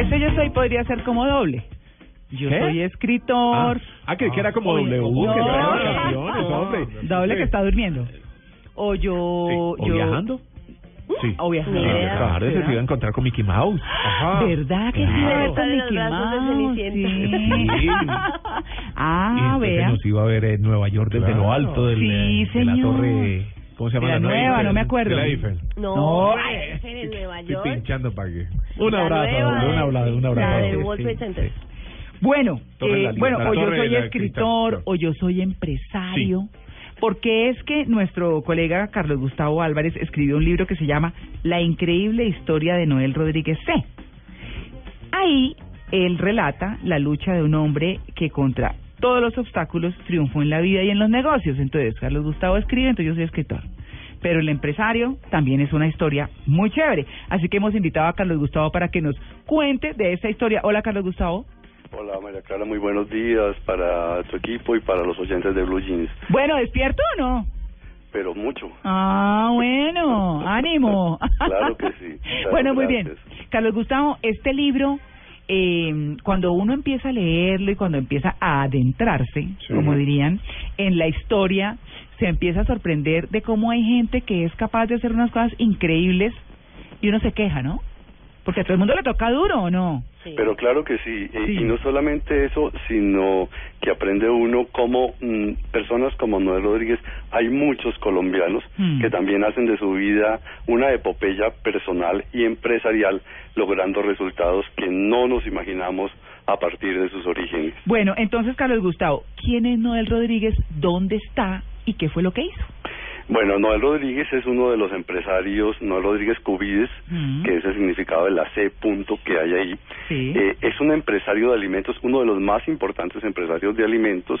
Ese yo soy podría ser como doble. Yo ¿Qué? soy escritor. Ah, que, que era como Oye, W, no, que trae no, hombre. Doble que está durmiendo. O yo... ¿O yo viajando? Sí. O viajando. Claro, se iba a encontrar con Mickey Mouse. Ajá. ¿Verdad que sí Claro. iba a ver con Mickey brazos de Mouse? Sí. Sí. ah, y vea. nos iba a ver en Nueva York desde Claro. lo alto del, Sí, de la señor. torre. ¿Cómo se llama? La nueva, Eiffel. no me acuerdo. La Eiffel. No, No, Eiffel en Nueva Estoy York. pinchando para que. Un La abrazo, un abrazo, un La abrazo. de Sí, World Trade Center. Bueno, eh, la bueno, la o yo soy la escritor o yo soy empresario. Porque es que nuestro colega Carlos Gustavo Álvarez escribió un libro que se llama La increíble historia de Noel Rodríguez C. Ahí él relata la lucha de un hombre que contra todos los obstáculos triunfó en la vida y en los negocios. Entonces, Carlos Gustavo escribe, entonces yo soy escritor. Pero el empresario también es una historia muy chévere. Así que hemos invitado a Carlos Gustavo para que nos cuente de esa historia. Hola, Carlos Gustavo. Hola María Clara, muy buenos días para tu equipo y para los oyentes de Blue Jeans, Bueno, ¿despierto o no? pero mucho. Ah, bueno, ánimo. Claro que sí, claro, bueno, muy bien. Carlos Gustavo, este libro, eh, cuando uno empieza a leerlo y cuando empieza a adentrarse, como dirían, en la historia, se empieza a sorprender de cómo hay gente que es capaz de hacer unas cosas increíbles y uno se queja, ¿no? Porque a todo el mundo le toca duro, ¿o no? Sí. Pero claro que sí, y- Sí. y no solamente eso, sino que aprende uno como mm, personas como Noel Rodríguez, hay muchos colombianos Mm. que también hacen de su vida una epopeya personal y empresarial, logrando resultados que no nos imaginamos a partir de sus orígenes. Bueno, entonces, Carlos Gustavo, ¿quién es Noel Rodríguez? ¿Dónde está? ¿Y qué fue lo que hizo? Bueno, Noel Rodríguez es uno de los empresarios, Noel Rodríguez Cubides, Mm. que es el significado de la C punto que hay ahí. Sí. Eh, es un empresario de alimentos, uno de los más importantes empresarios de alimentos,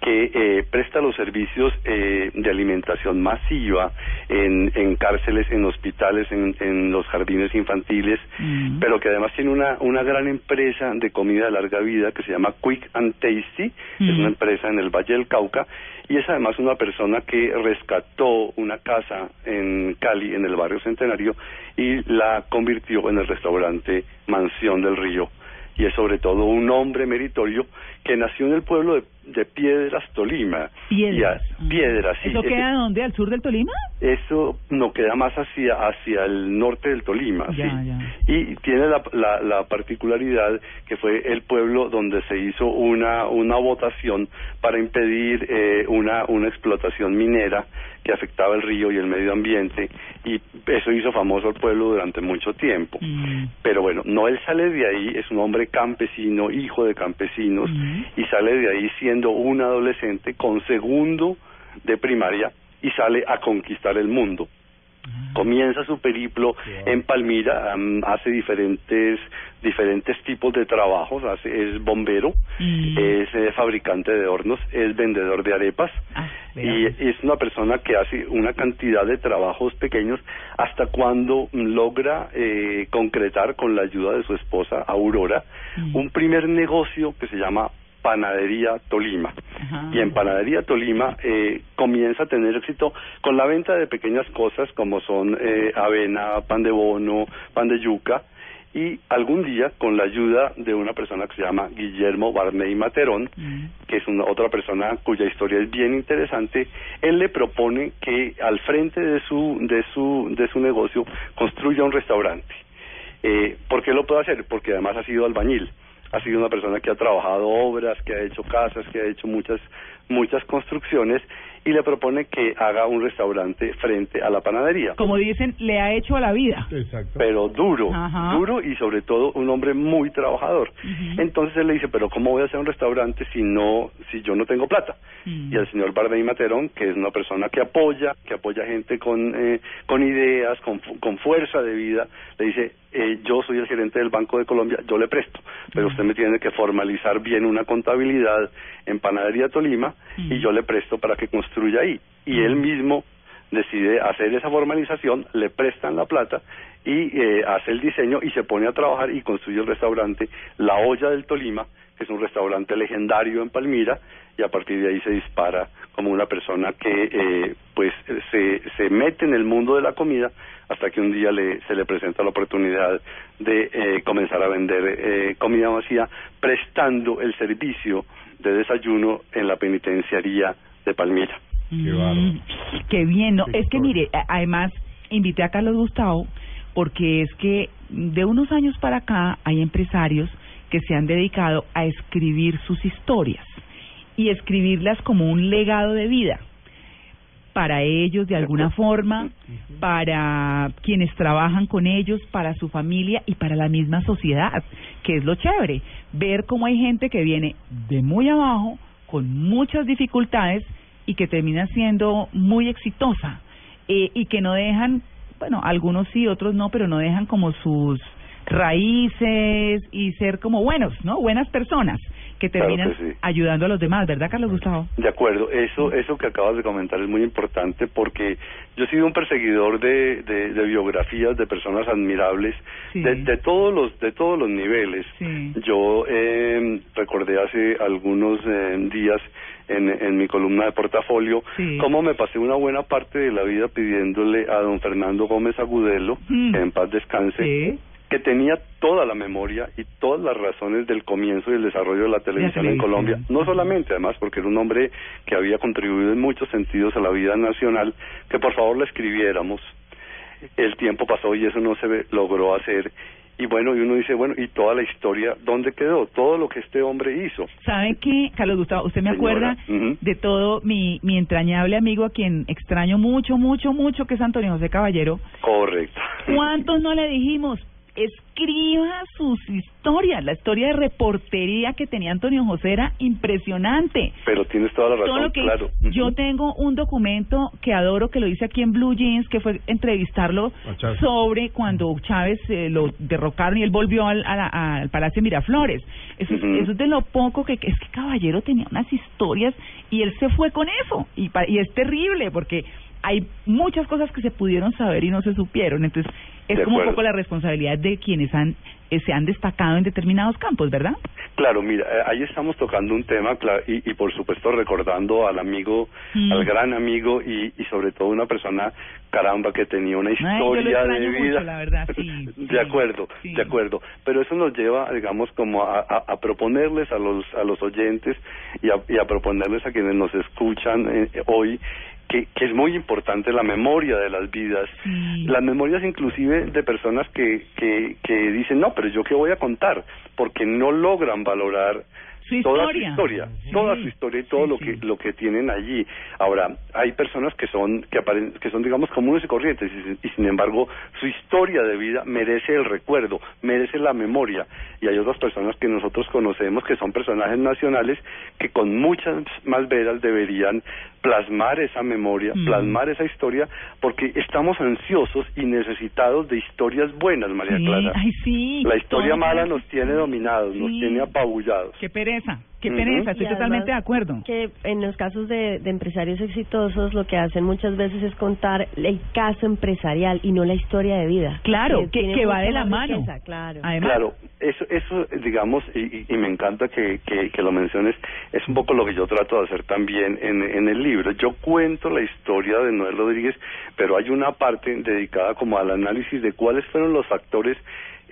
que eh, presta los servicios eh, de alimentación masiva en, en cárceles, en hospitales, en, en los jardines infantiles, Mm. pero que además tiene una, una gran empresa de comida de larga vida que se llama Quick and Tasty, es Mm. una empresa en el Valle del Cauca, y es además una persona que rescató una casa en Cali, en el barrio Centenario, y la convirtió en el restaurante Mansión del Río. Y es sobre todo un hombre meritorio que nació en el pueblo de, de Piedras, Tolima. Piedras. A- Piedras, sí. ¿Eso queda dónde? ¿Al sur del Tolima? eso no queda más hacia hacia el norte del Tolima, Ya, sí. ya. Y tiene la, la, la particularidad que fue el pueblo donde se hizo una una votación para impedir eh, una una explotación minera que afectaba el río y el medio ambiente y eso hizo famoso al pueblo durante mucho tiempo. Mm. Pero bueno, no él sale de ahí, es un hombre campesino, hijo de campesinos, Ujú. y sale de ahí siendo un adolescente con segundo de primaria y sale a conquistar el mundo. Comienza su periplo en Palmira, hace diferentes diferentes tipos de trabajos, hace, es bombero, Mm. es eh, fabricante de hornos, es vendedor de arepas Ah, y es una persona que hace una cantidad de trabajos pequeños hasta cuando logra eh, concretar con la ayuda de su esposa Aurora Mm. un primer negocio que se llama Panadería Tolima. Ajá. Y en Panadería Tolima eh, comienza a tener éxito con la venta de pequeñas cosas como son eh, avena, pan de bono, pan de yuca. Y algún día, con la ayuda de una persona que se llama Guillermo Barney Materón, Mm. que es una otra persona cuya historia es bien interesante, él le propone que al frente de su de su de su negocio construya un restaurante. Eh, ¿Por qué lo puede hacer? Porque además ha sido albañil, ha sido una persona que ha trabajado obras, que ha hecho casas, que ha hecho muchas muchas construcciones y le propone que haga un restaurante frente a la panadería Como dicen, le ha hecho a la vida. Exacto. pero duro, Ajá. duro y sobre todo un hombre muy trabajador. Entonces él le dice, pero ¿cómo voy a hacer un restaurante si no, si yo no tengo plata? Y el señor Barney Materón, que es una persona que apoya, que apoya gente con, eh, con ideas, con, fu- con fuerza de vida, le dice, eh, yo soy el gerente del Banco de Colombia, yo le presto, pero usted me tiene que formalizar bien una contabilidad en Panadería Tolima y yo le presto para que construya ahí. Y él mismo decide hacer esa formalización, le prestan la plata y eh, hace el diseño y se pone a trabajar y construye el restaurante La Olla del Tolima, que es un restaurante legendario en Palmira, y a partir de ahí se dispara como una persona que eh, pues se, se mete en el mundo de la comida hasta que un día le, se le presenta la oportunidad de eh, comenzar a vender eh, comida vacía prestando el servicio de desayuno en la penitenciaría de Palmira. Mm, qué bien, ¿no? Es que mire, además invité a Carlos Gustavo porque es que de unos años para acá hay empresarios que se han dedicado a escribir sus historias y escribirlas como un legado de vida para ellos de alguna forma, para quienes trabajan con ellos, para su familia y para la misma sociedad, que es lo chévere, ver cómo hay gente que viene de muy abajo, con muchas dificultades y que termina siendo muy exitosa eh, y que no dejan, bueno, algunos sí, otros no, pero no dejan como sus raíces y ser como buenos, ¿no? Buenas personas que terminan ayudando a los demás, ¿verdad, Carlos Gustavo? De acuerdo, eso eso que acabas de comentar es muy importante porque yo he sido un perseguidor de, de, biografías de personas admirables de, todos los de todos los niveles. Yo eh, recordé hace algunos eh, días en, en mi columna de portafolio cómo me pasé una buena parte de la vida pidiéndole a don Fernando Gómez Agudelo, mm. que en paz descanse, que tenía toda la memoria y todas las razones del comienzo y el desarrollo de la televisión, en Colombia. No solamente, además, porque era un hombre que había contribuido en muchos sentidos a la vida nacional, que por favor le escribiéramos. El tiempo pasó y eso no se logró hacer. Y bueno, y uno dice, bueno, ¿y toda la historia dónde quedó? Todo lo que este hombre hizo. ¿Sabe qué, Carlos Gustavo? ¿Usted me acuerda de todo mi, mi entrañable amigo a quien extraño mucho, mucho, mucho, que es Antonio José Caballero? Correcto. ¿Cuántos no le dijimos? Escriba sus historias. La historia de reportería que tenía Antonio José era impresionante. Pero tienes toda la razón, claro. Yo tengo un documento que adoro, que lo hice aquí en Blue Jeans, que fue entrevistarlo sobre cuando Chávez eh, lo derrocaron y él volvió al, al Palacio Miraflores. Eso, eso es de lo poco que... Es que Caballero tenía unas historias y él se fue con eso. Y, y es terrible porque hay muchas cosas que se pudieron saber y no se supieron. Entonces, es como un poco la responsabilidad de quienes han eh, se han destacado en determinados campos, ¿verdad? Claro, mira, eh, ahí estamos tocando un tema y, y por supuesto recordando al amigo, mm. al gran amigo y, y sobre todo una persona, caramba, que tenía una historia de vida. la verdad, sí, de acuerdo, de acuerdo. Pero eso nos lleva, digamos, como a, a, proponerles a los a los oyentes y a, y a proponerles a quienes nos escuchan eh, hoy que, que es muy importante la memoria de las vidas, las memorias inclusive de personas que, que, que dicen, no, pero yo qué voy a contar, porque no logran valorar toda su historia, toda su historia y todo lo que lo que tienen allí. Ahora, hay personas que son que que son digamos comunes y corrientes y, sin embargo su historia de vida merece el recuerdo, merece la memoria y hay otras personas que nosotros conocemos que son personajes nacionales que con muchas más veras deberían plasmar esa memoria, mm. plasmar esa historia, porque estamos ansiosos y necesitados de historias buenas, María Clara. La historia mala nos tiene dominados, nos tiene apabullados. Qué pereza. Qué pereza, estoy totalmente de acuerdo. Que en los casos de, de, empresarios exitosos lo que hacen muchas veces es contar el caso empresarial y no la historia de vida. Claro, que, que, va de la mano. claro. claro, eso, eso digamos, y, y, me encanta que, que, que, lo menciones, es un poco lo que yo trato de hacer también en, en el libro. Yo cuento la historia de Noel Rodríguez, pero hay una parte dedicada como al análisis de cuáles fueron los factores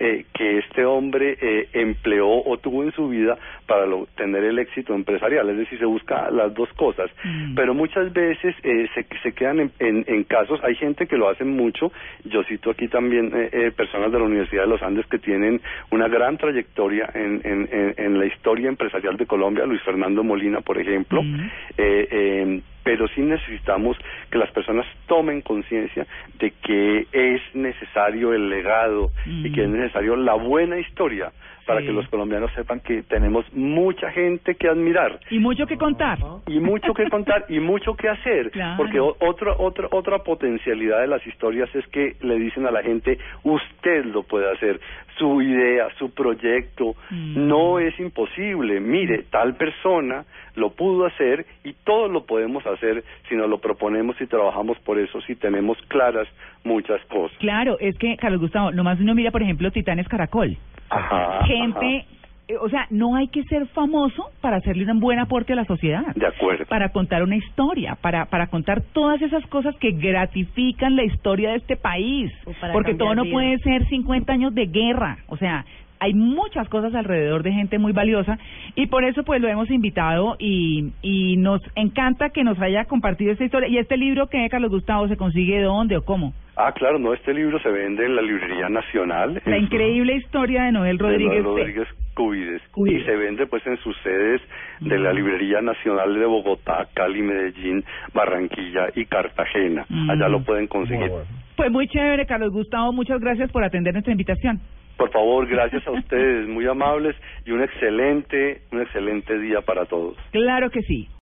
eh, que este hombre eh, empleó o tuvo en su vida para tener el éxito empresarial. Es decir, se busca las dos cosas. Mm. Pero muchas veces eh, se, se quedan en, en, casos, hay gente que lo hace mucho. Yo cito aquí también eh, personas de la Universidad de los Andes que tienen una gran trayectoria en, en, en, la historia empresarial de Colombia. Luis Fernando Molina, por ejemplo. Mm. Pero sí necesitamos que las personas tomen conciencia de que es necesario el legado y que es mm. necesario la buena historia para que los colombianos sepan que tenemos mucha gente que admirar y mucho que contar y mucho que contar y mucho que hacer porque otra otra otra potencialidad de las historias es que le dicen a la gente usted lo puede hacer su idea, su proyecto. Mm. No es imposible. Mire, tal persona lo pudo hacer y todos lo podemos hacer si nos lo proponemos y trabajamos por eso, si tenemos claras muchas cosas. Claro, es que, Carlos Gustavo, nomás uno mira, por ejemplo, Titanes Caracol. Ajá. Gente, eh, o sea, no hay que ser famoso para hacerle un buen aporte a la sociedad. De acuerdo. Para contar una historia, para, para contar todas esas cosas que gratifican la historia de este país. Porque todo no puede ser 50 años de guerra. O sea, hay muchas cosas alrededor de gente muy valiosa y por eso pues lo hemos invitado y, y nos encanta que nos haya compartido esta historia. ¿Y este libro que Carlos Gustavo se consigue dónde o cómo? Ah, claro, no, este libro se vende en la Librería Nacional. La su- increíble historia de Noel de Rodríguez. Noel C. Rodríguez Cubides. Cubides. Y se vende pues en sus sedes de la Librería Nacional de Bogotá, Cali, Medellín, Barranquilla y Cartagena. Mm. Allá lo pueden conseguir. Muy bueno. Pues muy chévere, Carlos Gustavo. Muchas gracias por atender nuestra invitación. Por favor, gracias a ustedes, muy amables y un excelente, un excelente día para todos. Claro que sí.